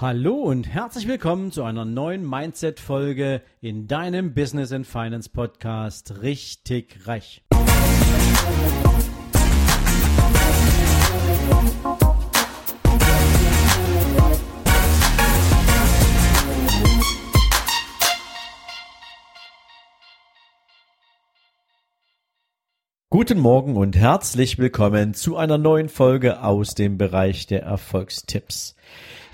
Hallo und herzlich willkommen zu einer neuen Mindset-Folge in deinem Business and Finance Podcast Richtig Reich. Guten Morgen und herzlich willkommen zu einer neuen Folge aus dem Bereich der Erfolgstipps.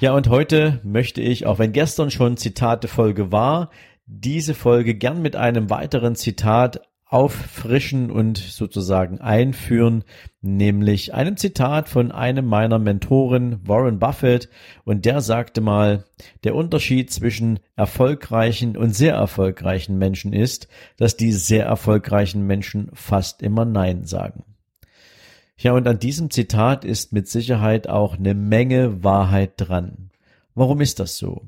Ja, und heute möchte ich, auch wenn gestern schon Zitate-Folge war, diese Folge gern mit einem weiteren Zitat auffrischen und sozusagen einführen, nämlich einem Zitat von einem meiner Mentoren, Warren Buffett, und der sagte mal, der Unterschied zwischen erfolgreichen und sehr erfolgreichen Menschen ist, dass die sehr erfolgreichen Menschen fast immer Nein sagen. Ja, und an diesem Zitat ist mit Sicherheit auch eine Menge Wahrheit dran. Warum ist das so?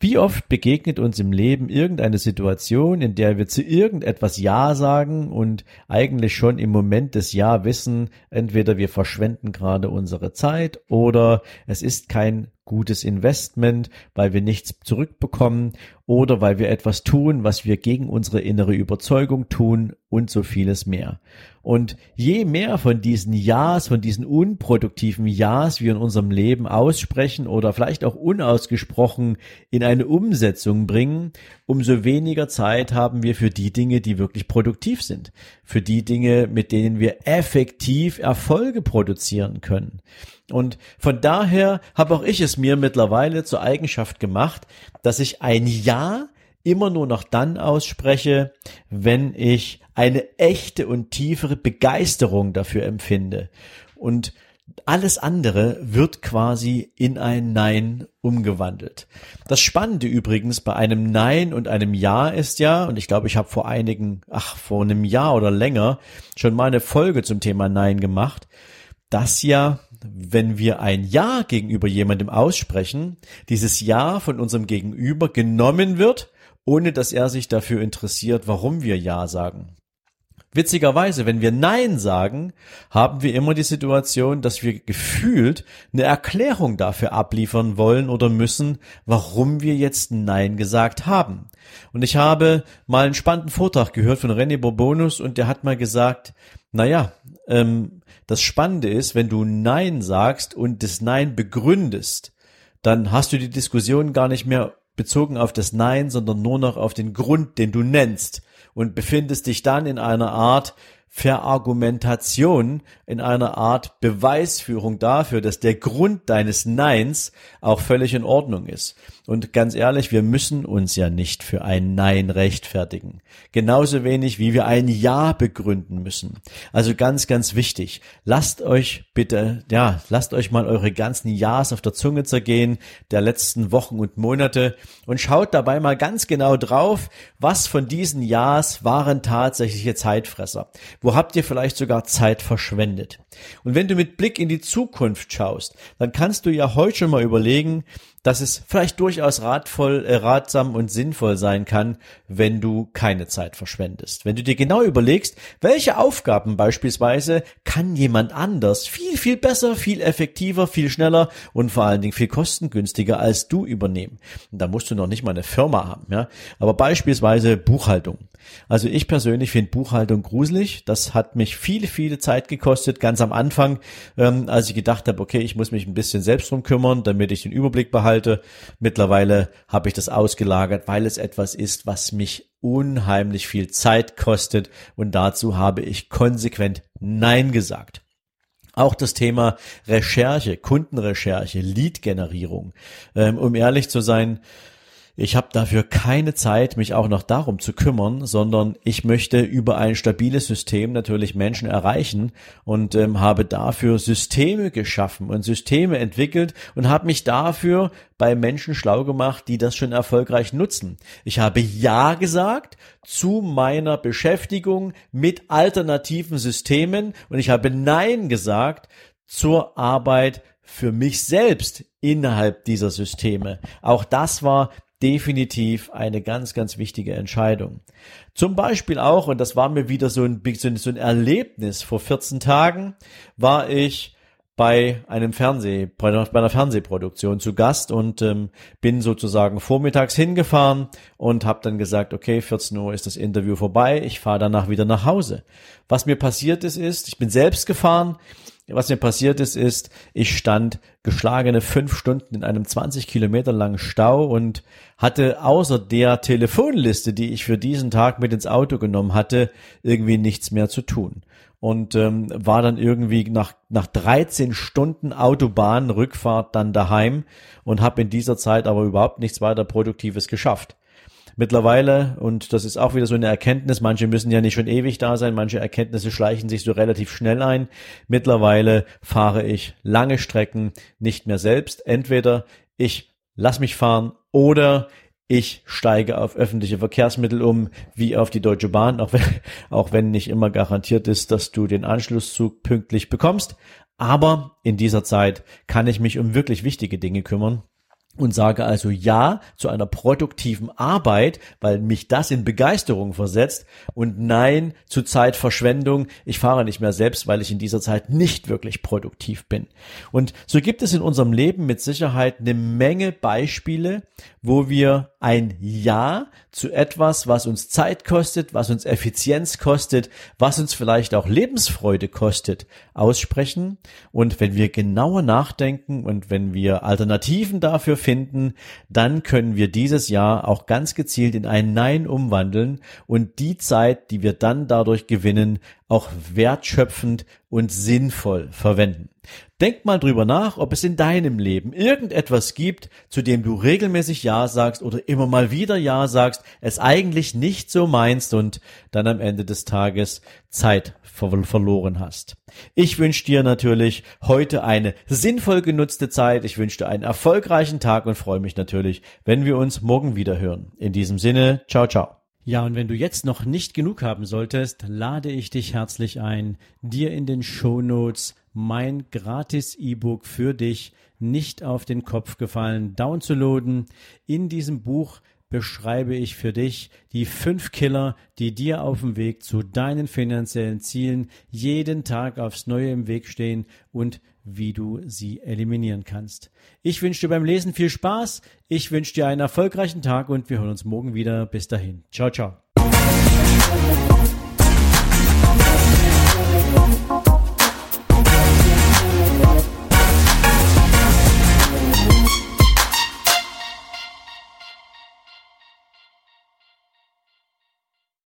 Wie oft begegnet uns im Leben irgendeine Situation, in der wir zu irgendetwas Ja sagen und eigentlich schon im Moment des Ja wissen, entweder wir verschwenden gerade unsere Zeit oder es ist kein gutes Investment, weil wir nichts zurückbekommen oder weil wir etwas tun, was wir gegen unsere innere Überzeugung tun und so vieles mehr. Und je mehr von diesen Ja's, von diesen unproduktiven Ja's wir in unserem Leben aussprechen oder vielleicht auch unausgesprochen in eine Umsetzung bringen, umso weniger Zeit haben wir für die Dinge, die wirklich produktiv sind, für die Dinge, mit denen wir effektiv Erfolge produzieren können. Und von daher habe auch ich es mir mittlerweile zur Eigenschaft gemacht, dass ich ein Ja immer nur noch dann ausspreche, wenn ich eine echte und tiefere Begeisterung dafür empfinde. Und alles andere wird quasi in ein Nein umgewandelt. Das Spannende übrigens bei einem Nein und einem Ja ist ja, und ich glaube, ich habe vor einigen, ach, vor einem Jahr oder länger schon mal eine Folge zum Thema Nein gemacht, dass ja wenn wir ein Ja gegenüber jemandem aussprechen, dieses Ja von unserem Gegenüber genommen wird, ohne dass er sich dafür interessiert, warum wir Ja sagen. Witzigerweise, wenn wir Nein sagen, haben wir immer die Situation, dass wir gefühlt eine Erklärung dafür abliefern wollen oder müssen, warum wir jetzt Nein gesagt haben. Und ich habe mal einen spannenden Vortrag gehört von René Bourbonus und der hat mal gesagt, naja, ähm, das Spannende ist, wenn du Nein sagst und das Nein begründest, dann hast du die Diskussion gar nicht mehr bezogen auf das Nein, sondern nur noch auf den Grund, den du nennst und befindest dich dann in einer Art Verargumentation, in einer Art Beweisführung dafür, dass der Grund deines Neins auch völlig in Ordnung ist. Und ganz ehrlich, wir müssen uns ja nicht für ein Nein rechtfertigen. Genauso wenig wie wir ein Ja begründen müssen. Also ganz, ganz wichtig. Lasst euch bitte, ja, lasst euch mal eure ganzen Ja's auf der Zunge zergehen der letzten Wochen und Monate und schaut dabei mal ganz genau drauf, was von diesen Ja's waren tatsächliche Zeitfresser. Wo habt ihr vielleicht sogar Zeit verschwendet? Und wenn du mit Blick in die Zukunft schaust, dann kannst du ja heute schon mal überlegen, dass es vielleicht durchaus ratvoll, äh, ratsam und sinnvoll sein kann, wenn du keine Zeit verschwendest. Wenn du dir genau überlegst, welche Aufgaben beispielsweise kann jemand anders viel, viel besser, viel effektiver, viel schneller und vor allen Dingen viel kostengünstiger als du übernehmen. Und da musst du noch nicht mal eine Firma haben, ja. Aber beispielsweise Buchhaltung. Also ich persönlich finde Buchhaltung gruselig. Das hat mich viele, viele Zeit gekostet, ganz am Anfang, ähm, als ich gedacht habe, okay, ich muss mich ein bisschen selbst drum kümmern, damit ich den Überblick behalte. Mittlerweile habe ich das ausgelagert, weil es etwas ist, was mich unheimlich viel Zeit kostet und dazu habe ich konsequent Nein gesagt. Auch das Thema Recherche, Kundenrecherche, Lead-Generierung. Ähm, um ehrlich zu sein, ich habe dafür keine Zeit, mich auch noch darum zu kümmern, sondern ich möchte über ein stabiles System natürlich Menschen erreichen und ähm, habe dafür Systeme geschaffen und Systeme entwickelt und habe mich dafür bei Menschen schlau gemacht, die das schon erfolgreich nutzen. Ich habe Ja gesagt zu meiner Beschäftigung mit alternativen Systemen und ich habe Nein gesagt zur Arbeit für mich selbst innerhalb dieser Systeme. Auch das war definitiv eine ganz, ganz wichtige Entscheidung. Zum Beispiel auch, und das war mir wieder so ein, so ein Erlebnis, vor 14 Tagen war ich bei einem Fernseh, bei einer Fernsehproduktion zu Gast und ähm, bin sozusagen vormittags hingefahren und habe dann gesagt, okay, 14 Uhr ist das Interview vorbei, ich fahre danach wieder nach Hause. Was mir passiert ist, ist, ich bin selbst gefahren, was mir passiert ist, ist, ich stand geschlagene fünf Stunden in einem 20 Kilometer langen Stau und hatte außer der Telefonliste, die ich für diesen Tag mit ins Auto genommen hatte, irgendwie nichts mehr zu tun und ähm, war dann irgendwie nach nach 13 Stunden Autobahnrückfahrt dann daheim und habe in dieser Zeit aber überhaupt nichts weiter Produktives geschafft. Mittlerweile, und das ist auch wieder so eine Erkenntnis, manche müssen ja nicht schon ewig da sein, manche Erkenntnisse schleichen sich so relativ schnell ein. Mittlerweile fahre ich lange Strecken nicht mehr selbst. Entweder ich lass mich fahren oder ich steige auf öffentliche Verkehrsmittel um, wie auf die Deutsche Bahn, auch wenn, auch wenn nicht immer garantiert ist, dass du den Anschlusszug pünktlich bekommst. Aber in dieser Zeit kann ich mich um wirklich wichtige Dinge kümmern und sage also ja zu einer produktiven Arbeit, weil mich das in Begeisterung versetzt und nein zu Zeitverschwendung. Ich fahre nicht mehr selbst, weil ich in dieser Zeit nicht wirklich produktiv bin. Und so gibt es in unserem Leben mit Sicherheit eine Menge Beispiele, wo wir ein Ja zu etwas, was uns Zeit kostet, was uns Effizienz kostet, was uns vielleicht auch Lebensfreude kostet, aussprechen. Und wenn wir genauer nachdenken und wenn wir Alternativen dafür finden, dann können wir dieses Jahr auch ganz gezielt in ein Nein umwandeln und die Zeit, die wir dann dadurch gewinnen, auch wertschöpfend und sinnvoll verwenden. Denk mal drüber nach, ob es in deinem Leben irgendetwas gibt, zu dem du regelmäßig Ja sagst oder immer mal wieder Ja sagst, es eigentlich nicht so meinst und dann am Ende des Tages Zeit ver verloren hast. Ich wünsche dir natürlich heute eine sinnvoll genutzte Zeit. Ich wünsche dir einen erfolgreichen Tag und freue mich natürlich, wenn wir uns morgen wieder hören. In diesem Sinne, ciao, ciao. Ja, und wenn du jetzt noch nicht genug haben solltest, lade ich dich herzlich ein, dir in den Show Notes mein gratis E-Book für dich nicht auf den Kopf gefallen downzuladen. In diesem Buch beschreibe ich für dich die fünf Killer, die dir auf dem Weg zu deinen finanziellen Zielen jeden Tag aufs Neue im Weg stehen und wie du sie eliminieren kannst. Ich wünsche dir beim Lesen viel Spaß, ich wünsche dir einen erfolgreichen Tag und wir hören uns morgen wieder. Bis dahin. Ciao, ciao.